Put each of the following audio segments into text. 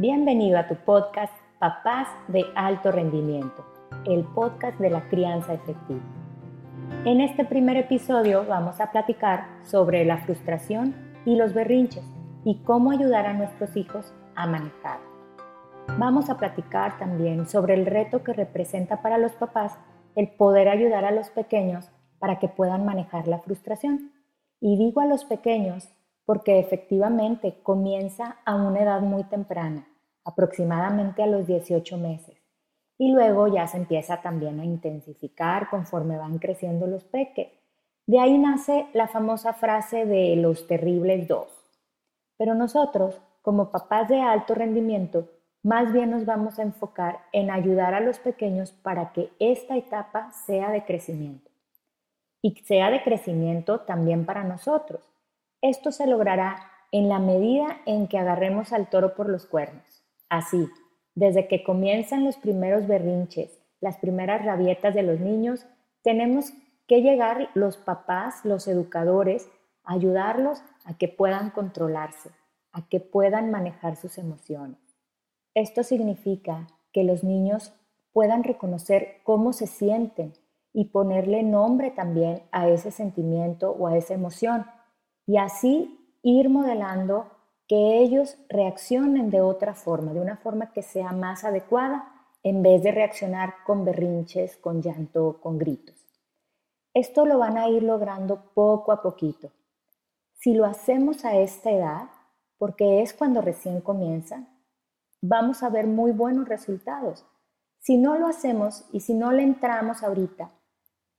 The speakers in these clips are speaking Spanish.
Bienvenido a tu podcast Papás de Alto Rendimiento, el podcast de la crianza efectiva. En este primer episodio vamos a platicar sobre la frustración y los berrinches y cómo ayudar a nuestros hijos a manejar. Vamos a platicar también sobre el reto que representa para los papás el poder ayudar a los pequeños para que puedan manejar la frustración. Y digo a los pequeños porque efectivamente comienza a una edad muy temprana, aproximadamente a los 18 meses. Y luego ya se empieza también a intensificar conforme van creciendo los peques. De ahí nace la famosa frase de los terribles dos. Pero nosotros, como papás de alto rendimiento, más bien nos vamos a enfocar en ayudar a los pequeños para que esta etapa sea de crecimiento. Y sea de crecimiento también para nosotros esto se logrará en la medida en que agarremos al toro por los cuernos. Así, desde que comienzan los primeros berrinches, las primeras rabietas de los niños, tenemos que llegar los papás, los educadores, a ayudarlos a que puedan controlarse, a que puedan manejar sus emociones. Esto significa que los niños puedan reconocer cómo se sienten y ponerle nombre también a ese sentimiento o a esa emoción y así ir modelando que ellos reaccionen de otra forma, de una forma que sea más adecuada, en vez de reaccionar con berrinches, con llanto, con gritos. Esto lo van a ir logrando poco a poquito. Si lo hacemos a esta edad, porque es cuando recién comienzan, vamos a ver muy buenos resultados. Si no lo hacemos y si no le entramos ahorita,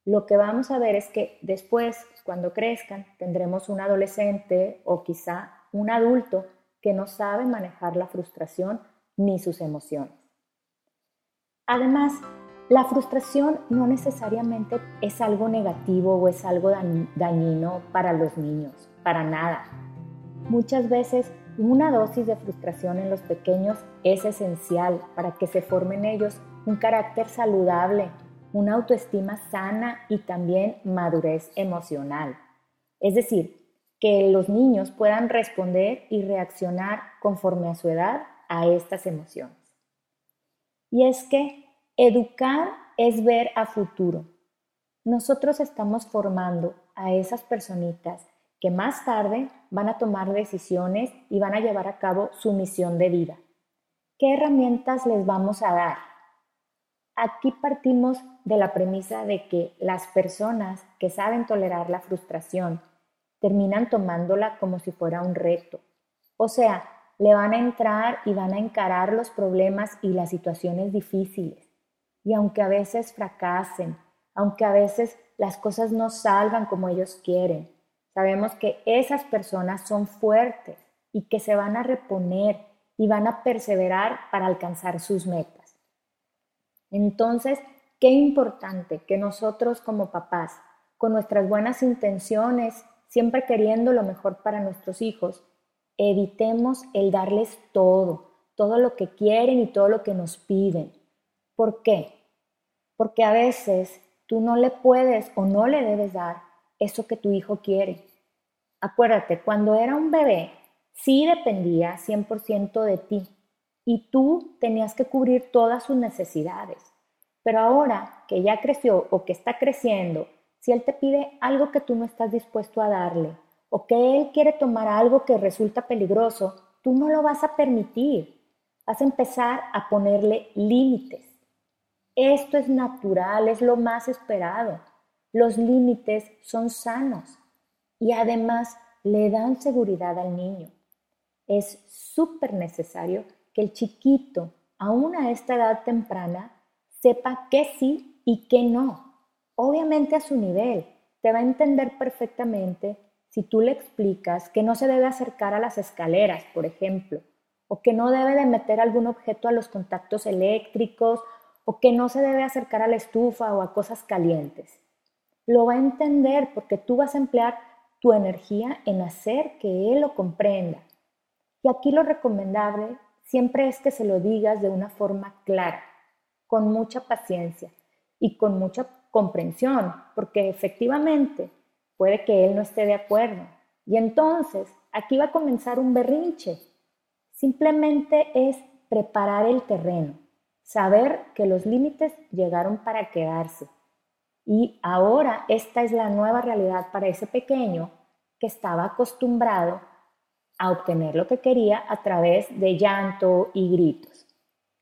lo que vamos a ver es que después, cuando crezcan, tendremos un adolescente o quizá un adulto que no sabe manejar la frustración ni sus emociones. Además, la frustración no necesariamente es algo negativo o es algo dañino para los niños, para nada. Muchas veces una dosis de frustración en los pequeños es esencial para que se formen ellos un carácter saludable una autoestima sana y también madurez emocional. Es decir, que los niños puedan responder y reaccionar conforme a su edad a estas emociones. Y es que educar es ver a futuro. Nosotros estamos formando a esas personitas que más tarde van a tomar decisiones y van a llevar a cabo su misión de vida. ¿Qué herramientas les vamos a dar? Aquí partimos de la premisa de que las personas que saben tolerar la frustración terminan tomándola como si fuera un reto. O sea, le van a entrar y van a encarar los problemas y las situaciones difíciles. Y aunque a veces fracasen, aunque a veces las cosas no salgan como ellos quieren, sabemos que esas personas son fuertes y que se van a reponer y van a perseverar para alcanzar sus metas. Entonces, qué importante que nosotros como papás, con nuestras buenas intenciones, siempre queriendo lo mejor para nuestros hijos, evitemos el darles todo, todo lo que quieren y todo lo que nos piden. ¿Por qué? Porque a veces tú no le puedes o no le debes dar eso que tu hijo quiere. Acuérdate, cuando era un bebé, sí dependía 100% de ti y tú tenías que cubrir todas sus necesidades. Pero ahora que ya creció o que está creciendo, si él te pide algo que tú no estás dispuesto a darle o que él quiere tomar algo que resulta peligroso, tú no lo vas a permitir. Vas a empezar a ponerle límites. Esto es natural, es lo más esperado. Los límites son sanos y además le dan seguridad al niño. Es súper necesario que el chiquito, aún a esta edad temprana, sepa qué sí y qué no. Obviamente a su nivel. Te va a entender perfectamente si tú le explicas que no se debe acercar a las escaleras, por ejemplo, o que no debe de meter algún objeto a los contactos eléctricos, o que no se debe acercar a la estufa o a cosas calientes. Lo va a entender porque tú vas a emplear tu energía en hacer que él lo comprenda. Y aquí lo recomendable siempre es que se lo digas de una forma clara, con mucha paciencia y con mucha comprensión, porque efectivamente puede que él no esté de acuerdo. Y entonces aquí va a comenzar un berrinche. Simplemente es preparar el terreno, saber que los límites llegaron para quedarse. Y ahora esta es la nueva realidad para ese pequeño que estaba acostumbrado a obtener lo que quería a través de llanto y gritos.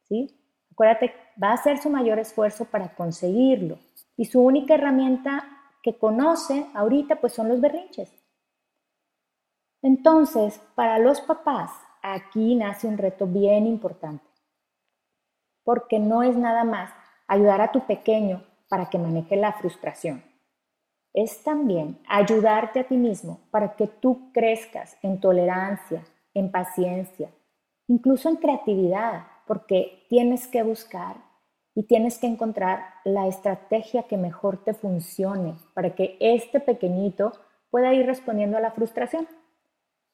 ¿sí? Acuérdate, va a hacer su mayor esfuerzo para conseguirlo. Y su única herramienta que conoce ahorita pues son los berrinches. Entonces, para los papás, aquí nace un reto bien importante, porque no es nada más ayudar a tu pequeño para que maneje la frustración. Es también ayudarte a ti mismo para que tú crezcas en tolerancia, en paciencia, incluso en creatividad, porque tienes que buscar y tienes que encontrar la estrategia que mejor te funcione para que este pequeñito pueda ir respondiendo a la frustración.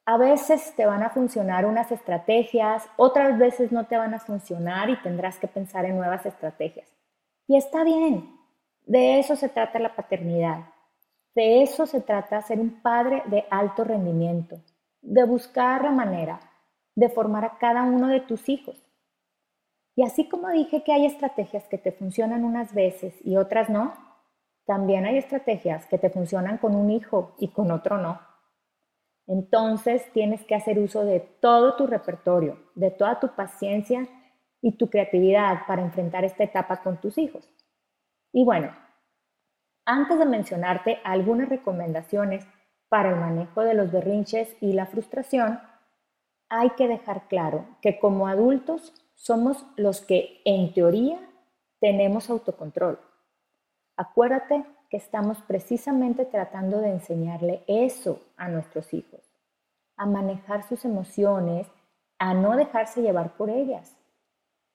A veces te van a funcionar unas estrategias, otras veces no te van a funcionar y tendrás que pensar en nuevas estrategias. Y está bien, de eso se trata la paternidad, de eso se trata ser un padre de alto rendimiento, de buscar la manera de formar a cada uno de tus hijos. Y así como dije que hay estrategias que te funcionan unas veces y otras no, también hay estrategias que te funcionan con un hijo y con otro no. Entonces tienes que hacer uso de todo tu repertorio, de toda tu paciencia y tu creatividad para enfrentar esta etapa con tus hijos. Y bueno, antes de mencionarte algunas recomendaciones para el manejo de los berrinches y la frustración, hay que dejar claro que como adultos somos los que en teoría tenemos autocontrol. Acuérdate estamos precisamente tratando de enseñarle eso a nuestros hijos, a manejar sus emociones, a no dejarse llevar por ellas.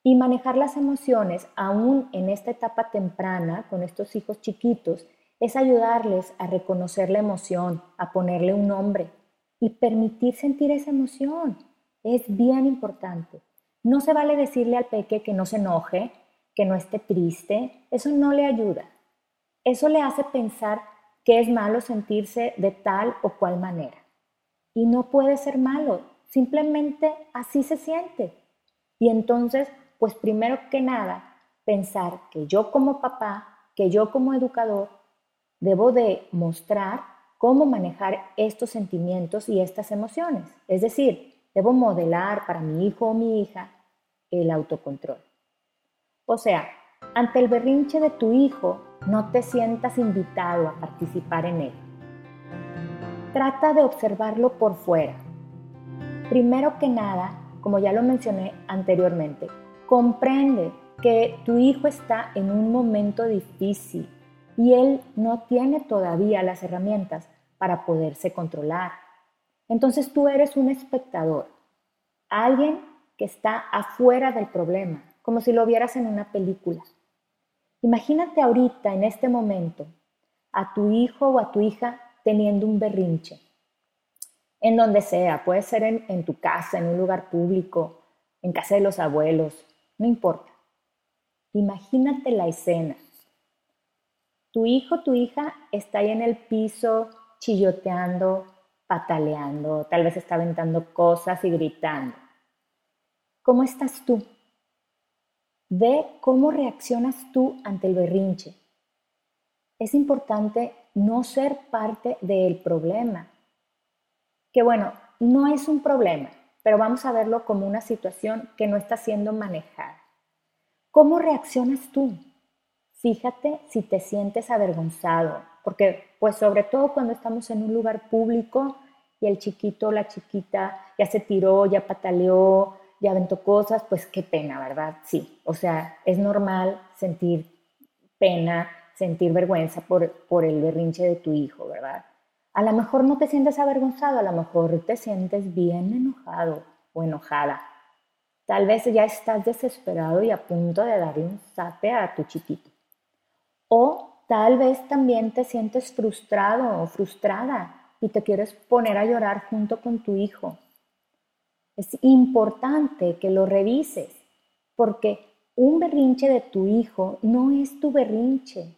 Y manejar las emociones, aún en esta etapa temprana, con estos hijos chiquitos, es ayudarles a reconocer la emoción, a ponerle un nombre y permitir sentir esa emoción. Es bien importante. No se vale decirle al peque que no se enoje, que no esté triste, eso no le ayuda. Eso le hace pensar que es malo sentirse de tal o cual manera. Y no puede ser malo, simplemente así se siente. Y entonces, pues primero que nada, pensar que yo como papá, que yo como educador, debo de mostrar cómo manejar estos sentimientos y estas emociones. Es decir, debo modelar para mi hijo o mi hija el autocontrol. O sea, ante el berrinche de tu hijo, no te sientas invitado a participar en él. Trata de observarlo por fuera. Primero que nada, como ya lo mencioné anteriormente, comprende que tu hijo está en un momento difícil y él no tiene todavía las herramientas para poderse controlar. Entonces tú eres un espectador, alguien que está afuera del problema, como si lo vieras en una película. Imagínate ahorita, en este momento, a tu hijo o a tu hija teniendo un berrinche, en donde sea, puede ser en, tu casa, en un lugar público, en casa de los abuelos, no importa. Imagínate la escena. Tu hijo, tu hija está ahí en el piso chilloteando, pataleando, tal vez está aventando cosas y gritando. ¿Cómo estás tú? Ve cómo reaccionas tú ante el berrinche. Es importante no ser parte del problema. Que bueno, no es un problema, pero vamos a verlo como una situación que no está siendo manejada. ¿Cómo reaccionas tú? Fíjate si te sientes avergonzado, porque pues sobre todo cuando estamos en un lugar público y el chiquito o la chiquita ya se tiró, ya pataleó, y aventó cosas, pues qué pena, ¿verdad? Sí, o sea, es normal sentir pena, sentir vergüenza por, por el berrinche de tu hijo, ¿verdad? A lo mejor no te sientes avergonzado, a lo mejor te sientes bien enojado o enojada. Tal vez ya estás desesperado y a punto de darle un zape a tu chiquito. O tal vez también te sientes frustrado o frustrada y te quieres poner a llorar junto con tu hijo es importante que lo revises, porque un berrinche de tu hijo no es tu berrinche.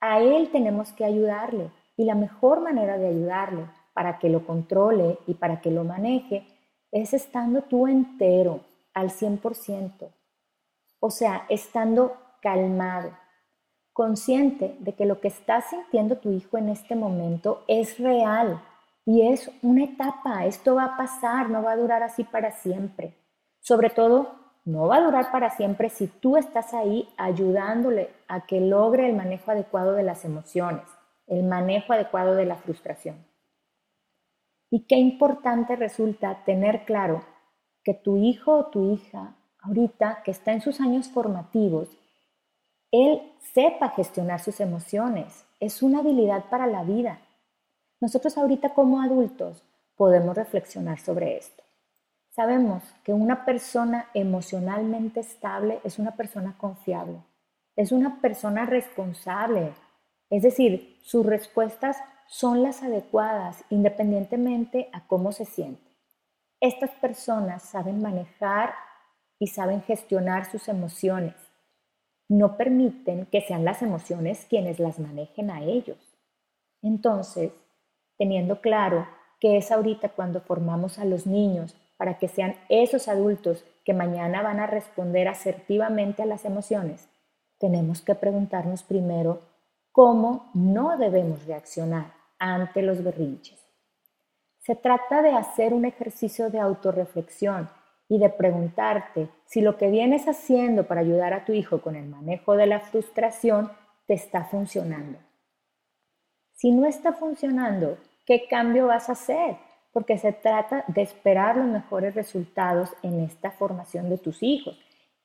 A él tenemos que ayudarle y la mejor manera de ayudarle para que lo controle y para que lo maneje es estando tú entero, al 100%. O sea, estando calmado, consciente de que lo que está sintiendo tu hijo en este momento es real y es una etapa. Esto va a pasar, no va a durar así para siempre. Sobre todo, no va a durar para siempre si tú estás ahí ayudándole a que logre el manejo adecuado de las emociones, el manejo adecuado de la frustración. Y qué importante resulta tener claro que tu hijo o tu hija, ahorita que está en sus años formativos, él sepa gestionar sus emociones. Es una habilidad para la vida. Nosotros ahorita como adultos podemos reflexionar sobre esto. Sabemos que una persona emocionalmente estable es una persona confiable, es una persona responsable, es decir, sus respuestas son las adecuadas independientemente a cómo se siente. Estas personas saben manejar y saben gestionar sus emociones. No permiten que sean las emociones quienes las manejen a ellos. Entonces, teniendo claro que es ahorita cuando formamos a los niños para que sean esos adultos que mañana van a responder asertivamente a las emociones, tenemos que preguntarnos primero cómo no debemos reaccionar ante los berrinches. Se trata de hacer un ejercicio de autorreflexión y de preguntarte si lo que vienes haciendo para ayudar a tu hijo con el manejo de la frustración te está funcionando. Si no está funcionando, ¿qué cambio vas a hacer? Porque se trata de esperar los mejores resultados en esta formación de tus hijos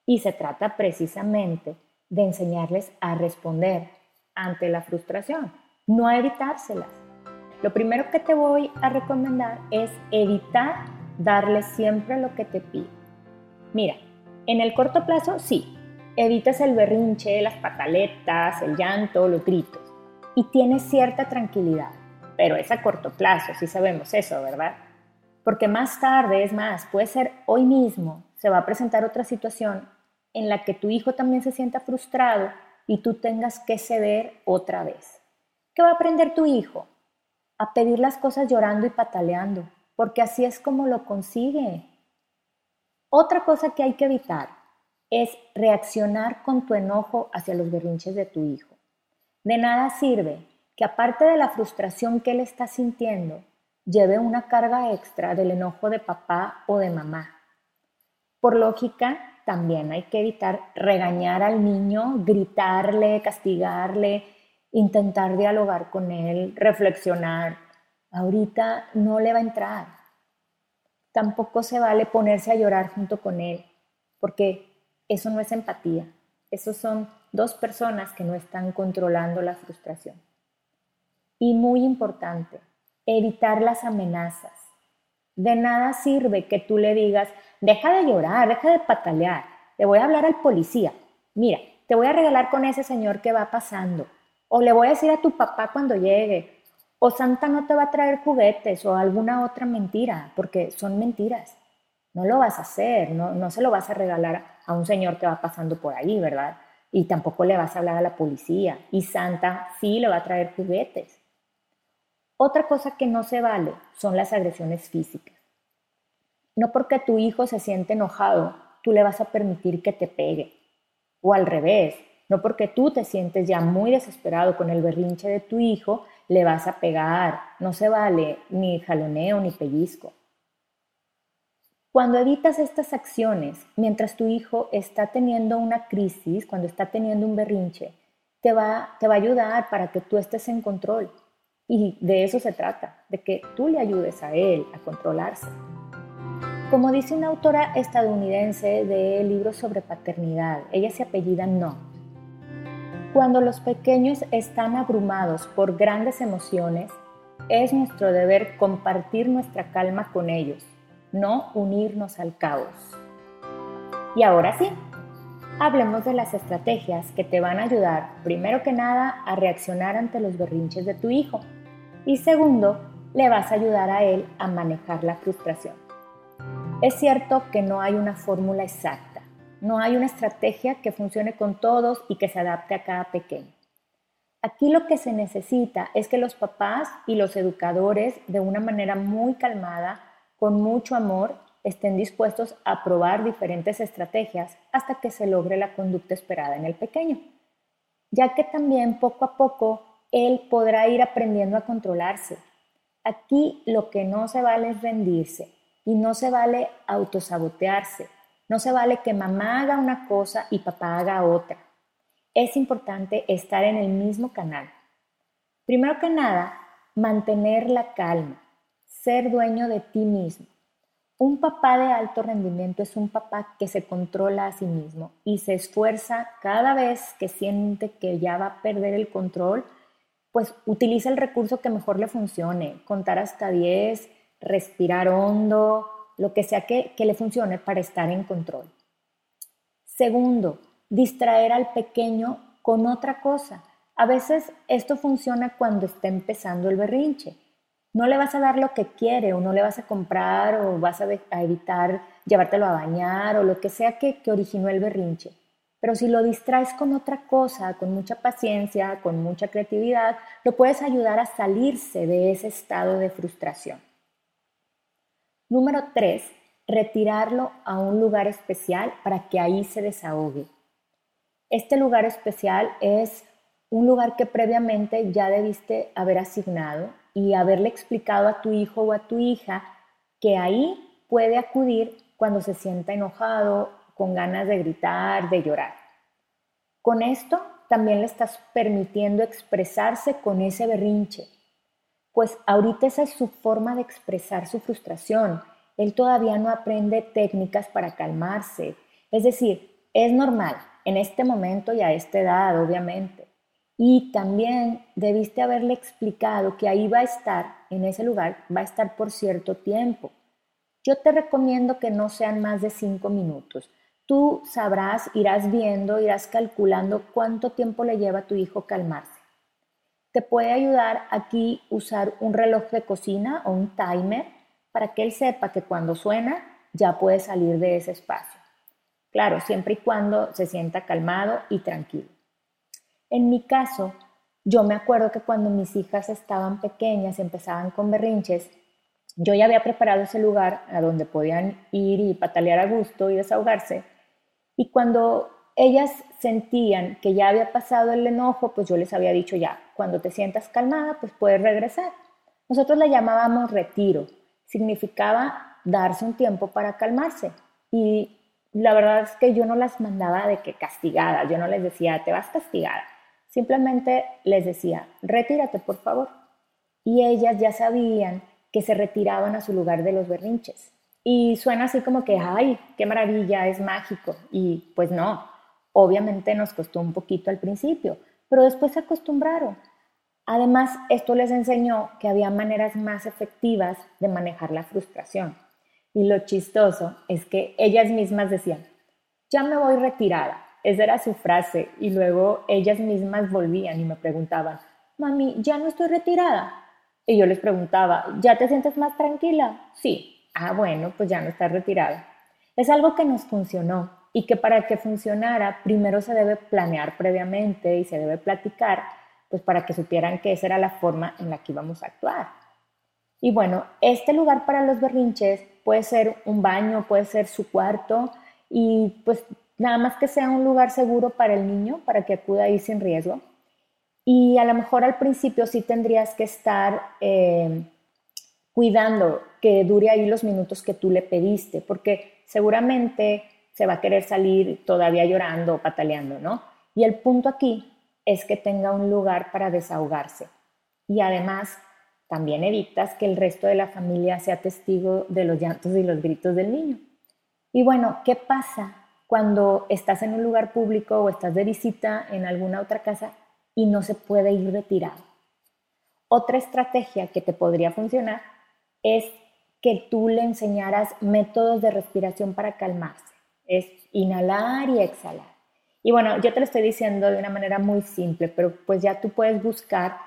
y se trata precisamente de enseñarles a responder ante la frustración, no a evitárselas. Lo primero que te voy a recomendar es evitar darle siempre lo que te pide. Mira, en el corto plazo sí, evitas el berrinche, las pataletas, el llanto, los gritos y tienes cierta tranquilidad, pero es a corto plazo, sí sabemos eso, ¿verdad? Porque más tarde, es más, puede ser hoy mismo, se va a presentar otra situación en la que tu hijo también se sienta frustrado y tú tengas que ceder otra vez. ¿Qué va a aprender tu hijo? a pedir las cosas llorando y pataleando, porque así es como lo consigue. Otra cosa que hay que evitar es reaccionar con tu enojo hacia los berrinches de tu hijo. De nada sirve que aparte de la frustración que él está sintiendo, lleve una carga extra del enojo de papá o de mamá. Por lógica, también hay que evitar regañar al niño, gritarle, castigarle, intentar dialogar con él, reflexionar. Ahorita no le va a entrar. Tampoco se vale ponerse a llorar junto con él, porque eso no es empatía. Esos son dos personas que no están controlando la frustración. Y muy importante, evitar las amenazas. De nada sirve que tú le digas, deja de llorar, deja de patalear, le voy a hablar al policía. Mira, te voy a regalar con ese señor que va pasando o le voy a decir a tu papá cuando llegue. O Santa no te va a traer juguetes o alguna otra mentira, porque son mentiras. No lo vas a hacer, no, no se lo vas a regalar a un señor que va pasando por ahí, ¿verdad? Y tampoco le vas a hablar a la policía. Y Santa sí le va a traer juguetes. Otra cosa que no se vale son las agresiones físicas. No porque tu hijo se siente enojado, tú le vas a permitir que te pegue. O al revés, no porque tú te sientes ya muy desesperado con el berrinche de tu hijo, le vas a pegar. No se vale ni jaloneo ni pellizco. Cuando evitas estas acciones, mientras tu hijo está teniendo una crisis, cuando está teniendo un berrinche, te va, te va a ayudar para que tú estés en control. Y de eso se trata, de que tú le ayudes a él a controlarse. Como dice una autora estadounidense de libros sobre paternidad, ella se apellida No, cuando los pequeños están abrumados por grandes emociones, es nuestro deber compartir nuestra calma con ellos, no unirnos al caos. Y ahora sí, hablemos de las estrategias que te van a ayudar, primero que nada, a reaccionar ante los berrinches de tu hijo y segundo, le vas a ayudar a él a manejar la frustración. Es cierto que no hay una fórmula exacta no hay una estrategia que funcione con todos y que se adapte a cada pequeño. Aquí lo que se necesita es que los papás y los educadores, de una manera muy calmada, con mucho amor, estén dispuestos a probar diferentes estrategias hasta que se logre la conducta esperada en el pequeño, ya que también poco a poco él podrá ir aprendiendo a controlarse. Aquí lo que no se vale es rendirse y no se vale autosabotearse. No se vale que mamá haga una cosa y papá haga otra. Es importante estar en el mismo canal. Primero que nada, mantener la calma, ser dueño de ti mismo. Un papá de alto rendimiento es un papá que se controla a sí mismo y se esfuerza cada vez que siente que ya va a perder el control, pues utiliza el recurso que mejor le funcione, contar hasta 10, respirar hondo, lo que sea que, le funcione para estar en control. Segundo, distraer al pequeño con otra cosa. A veces esto funciona cuando está empezando el berrinche. No le vas a dar lo que quiere o no le vas a comprar o vas a, evitar llevártelo a bañar o lo que sea que originó el berrinche. Pero si lo distraes con otra cosa, con mucha paciencia, con mucha creatividad, lo puedes ayudar a salirse de ese estado de frustración. Número 3. Retirarlo a un lugar especial para que ahí se desahogue. Este lugar especial es un lugar que previamente ya debiste haber asignado y haberle explicado a tu hijo o a tu hija que ahí puede acudir cuando se sienta enojado, con ganas de gritar, de llorar. Con esto también le estás permitiendo expresarse con ese berrinche pues ahorita esa es su forma de expresar su frustración. Él todavía no aprende técnicas para calmarse. Es decir, es normal en este momento y a esta edad, obviamente. Y también debiste haberle explicado que ahí va a estar, en ese lugar, va a estar por cierto tiempo. Yo te recomiendo que no sean más de cinco minutos. Tú sabrás, irás viendo, irás calculando cuánto tiempo le lleva a tu hijo calmarse. Te puede ayudar aquí usar un reloj de cocina o un timer para que él sepa que cuando suena ya puede salir de ese espacio. Claro, siempre y cuando se sienta calmado y tranquilo. En mi caso, yo me acuerdo que cuando mis hijas estaban pequeñas, empezaban con berrinches, yo ya había preparado ese lugar a donde podían ir y patalear a gusto y desahogarse. Y cuando ellas sentían que ya había pasado el enojo, pues yo les había dicho ya, cuando te sientas calmada, pues puedes regresar. Nosotros le llamábamos retiro, significaba darse un tiempo para calmarse. Y la verdad es que yo no las mandaba de que castigadas, yo no les decía, te vas castigada. Simplemente les decía, retírate por favor. Y ellas ya sabían que se retiraban a su lugar de los berrinches. Y suena así como que, ay, qué maravilla, es mágico. Y pues no, Obviamente nos costó un poquito al principio, pero después se acostumbraron. Además, esto les enseñó que había maneras más efectivas de manejar la frustración. Y lo chistoso es que ellas mismas decían, ya me voy retirada. Esa era su frase. Y luego ellas mismas volvían y me preguntaban, mami, ya no estoy retirada. Y yo les preguntaba, ¿ya te sientes más tranquila? Sí. Ah, bueno, pues ya no estás retirada. Es algo que nos funcionó y que para que funcionara primero se debe planear previamente y se debe platicar, pues para que supieran que esa era la forma en la que íbamos a actuar. Y bueno, este lugar para los berrinches puede ser un baño, puede ser su cuarto y pues nada más que sea un lugar seguro para el niño, para que acuda ahí sin riesgo. Y a lo mejor al principio sí tendrías que estar eh, cuidando que dure ahí los minutos que tú le pediste, porque seguramente se va a querer salir todavía llorando o pataleando, ¿no? Y el punto aquí es que tenga un lugar para desahogarse. Y además, también evitas que el resto de la familia sea testigo de los llantos y los gritos del niño. Y bueno, ¿qué pasa cuando estás en un lugar público o estás de visita en alguna otra casa y no se puede ir retirado? Otra estrategia que te podría funcionar es que tú le enseñaras métodos de respiración para calmarse es inhalar y exhalar. Y bueno, yo te lo estoy diciendo de una manera muy simple, pero pues ya tú puedes buscar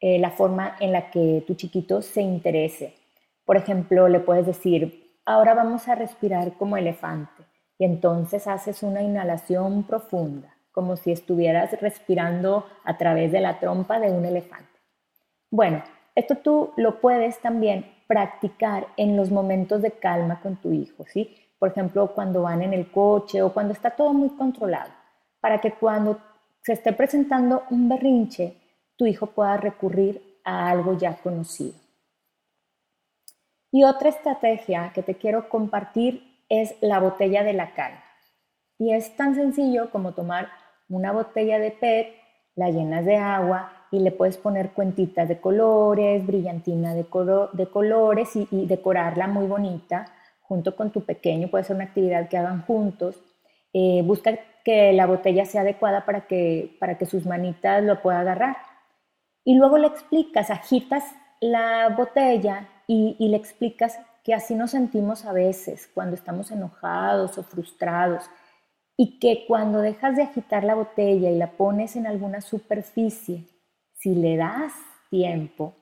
eh, la forma en la que tu chiquito se interese. Por ejemplo, le puedes decir, ahora vamos a respirar como elefante. Y entonces haces una inhalación profunda, como si estuvieras respirando a través de la trompa de un elefante. Bueno, esto tú lo puedes también practicar en los momentos de calma con tu hijo, ¿sí? Por ejemplo, cuando van en el coche o cuando está todo muy controlado, para que cuando se esté presentando un berrinche, tu hijo pueda recurrir a algo ya conocido. Y otra estrategia que te quiero compartir es la botella de la calma. Y es tan sencillo como tomar una botella de PET, la llenas de agua y le puedes poner cuentitas de colores, brillantina de, de colores y, decorarla muy bonita junto con tu pequeño. Puede ser una actividad que hagan juntos. Eh, busca que la botella sea adecuada para que, para que sus manitas lo puedan agarrar. Y luego le explicas, agitas la botella y, y le explicas que así nos sentimos a veces cuando estamos enojados o frustrados y que cuando dejas de agitar la botella y la pones en alguna superficie, si le das tiempo,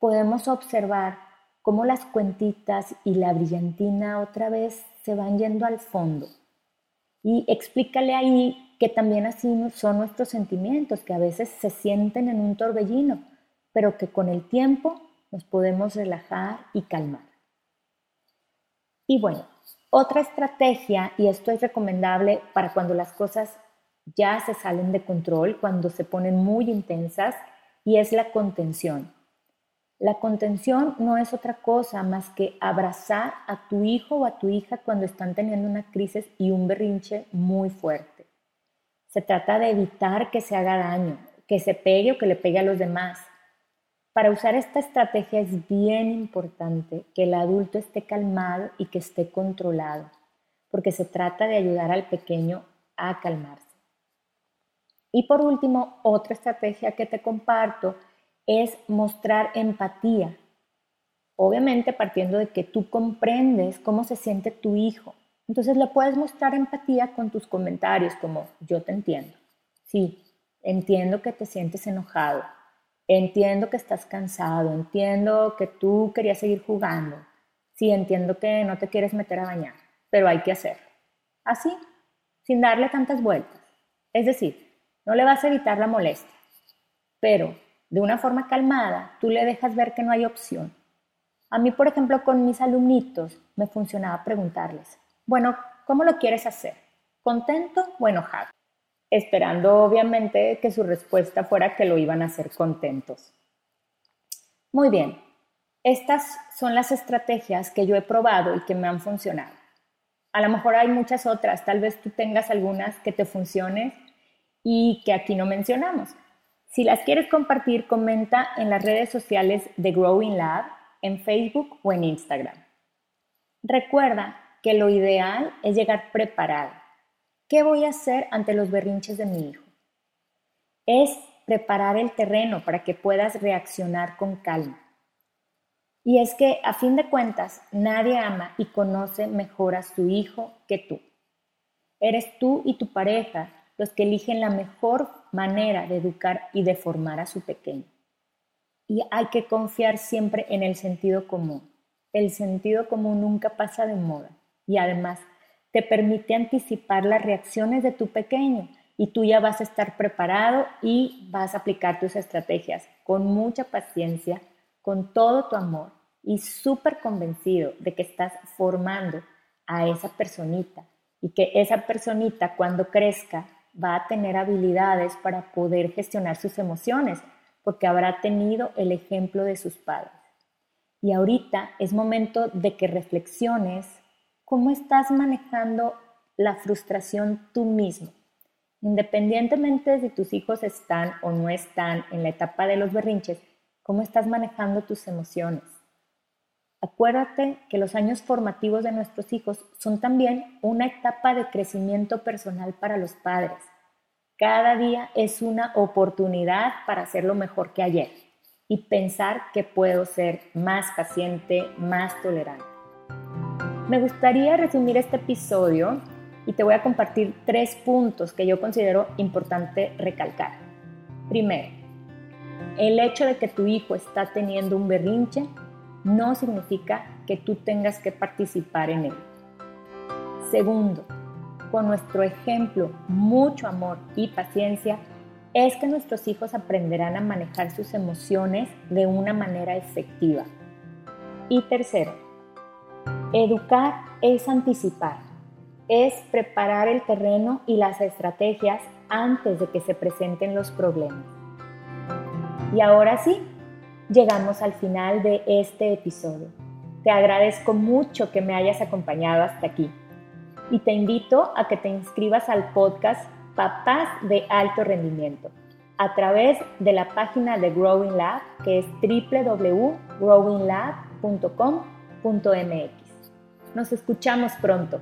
podemos observar cómo las cuentitas y la brillantina otra vez se van yendo al fondo. Y explícale ahí que también así son nuestros sentimientos, que a veces se sienten en un torbellino, pero que con el tiempo nos podemos relajar y calmar. Y bueno, otra estrategia, y esto es recomendable para cuando las cosas ya se salen de control, cuando se ponen muy intensas, y es la contención. La contención no es otra cosa más que abrazar a tu hijo o a tu hija cuando están teniendo una crisis y un berrinche muy fuerte. Se trata de evitar que se haga daño, que se pegue o que le pegue a los demás. Para usar esta estrategia es bien importante que el adulto esté calmado y que esté controlado, porque se trata de ayudar al pequeño a calmarse. Y por último, otra estrategia que te comparto es mostrar empatía. Obviamente partiendo de que tú comprendes cómo se siente tu hijo. Entonces le puedes mostrar empatía con tus comentarios como yo te entiendo. Sí, entiendo que te sientes enojado. Entiendo que estás cansado. Entiendo que tú querías seguir jugando. Sí, entiendo que no te quieres meter a bañar, pero hay que hacerlo. Así, sin darle tantas vueltas. Es decir, no le vas a evitar la molestia, pero de una forma calmada tú le dejas ver que no hay opción. A mí, por ejemplo, con mis alumnitos me funcionaba preguntarles, bueno, ¿cómo lo quieres hacer? ¿Contento o enojado? Esperando obviamente que su respuesta fuera que lo iban a hacer contentos. Muy bien, estas son las estrategias que yo he probado y que me han funcionado. A lo mejor hay muchas otras, tal vez tú tengas algunas que te funcionen y que aquí no mencionamos. Si las quieres compartir, comenta en las redes sociales de Growing Lab, en Facebook o en Instagram. Recuerda que lo ideal es llegar preparado. ¿Qué voy a hacer ante los berrinches de mi hijo? Es preparar el terreno para que puedas reaccionar con calma. Y es que, a fin de cuentas, nadie ama y conoce mejor a su hijo que tú. Eres tú y tu pareja los que eligen la mejor manera de educar y de formar a su pequeño. Y hay que confiar siempre en el sentido común. El sentido común nunca pasa de moda y además te permite anticipar las reacciones de tu pequeño y tú ya vas a estar preparado y vas a aplicar tus estrategias con mucha paciencia, con todo tu amor y súper convencido de que estás formando a esa personita y que esa personita cuando crezca va a tener habilidades para poder gestionar sus emociones, porque habrá tenido el ejemplo de sus padres. Y ahorita es momento de que reflexiones cómo estás manejando la frustración tú mismo. Independientemente de si tus hijos están o no están en la etapa de los berrinches, cómo estás manejando tus emociones. Acuérdate que los años formativos de nuestros hijos son también una etapa de crecimiento personal para los padres. Cada día es una oportunidad para hacerlo mejor que ayer y pensar que puedo ser más paciente, más tolerante. Me gustaría resumir este episodio y te voy a compartir tres puntos que yo considero importante recalcar. Primero, el hecho de que tu hijo está teniendo un berrinche no significa que tú tengas que participar en él. Segundo, con nuestro ejemplo, mucho amor y paciencia, es que nuestros hijos aprenderán a manejar sus emociones de una manera efectiva. Y tercero, educar es anticipar, es preparar el terreno y las estrategias antes de que se presenten los problemas. Y ahora sí, llegamos al final de este episodio. Te agradezco mucho que me hayas acompañado hasta aquí y te invito a que te inscribas al podcast Papás de Alto Rendimiento a través de la página de Growing Lab que es www.growinglab.com.mx. Nos escuchamos pronto.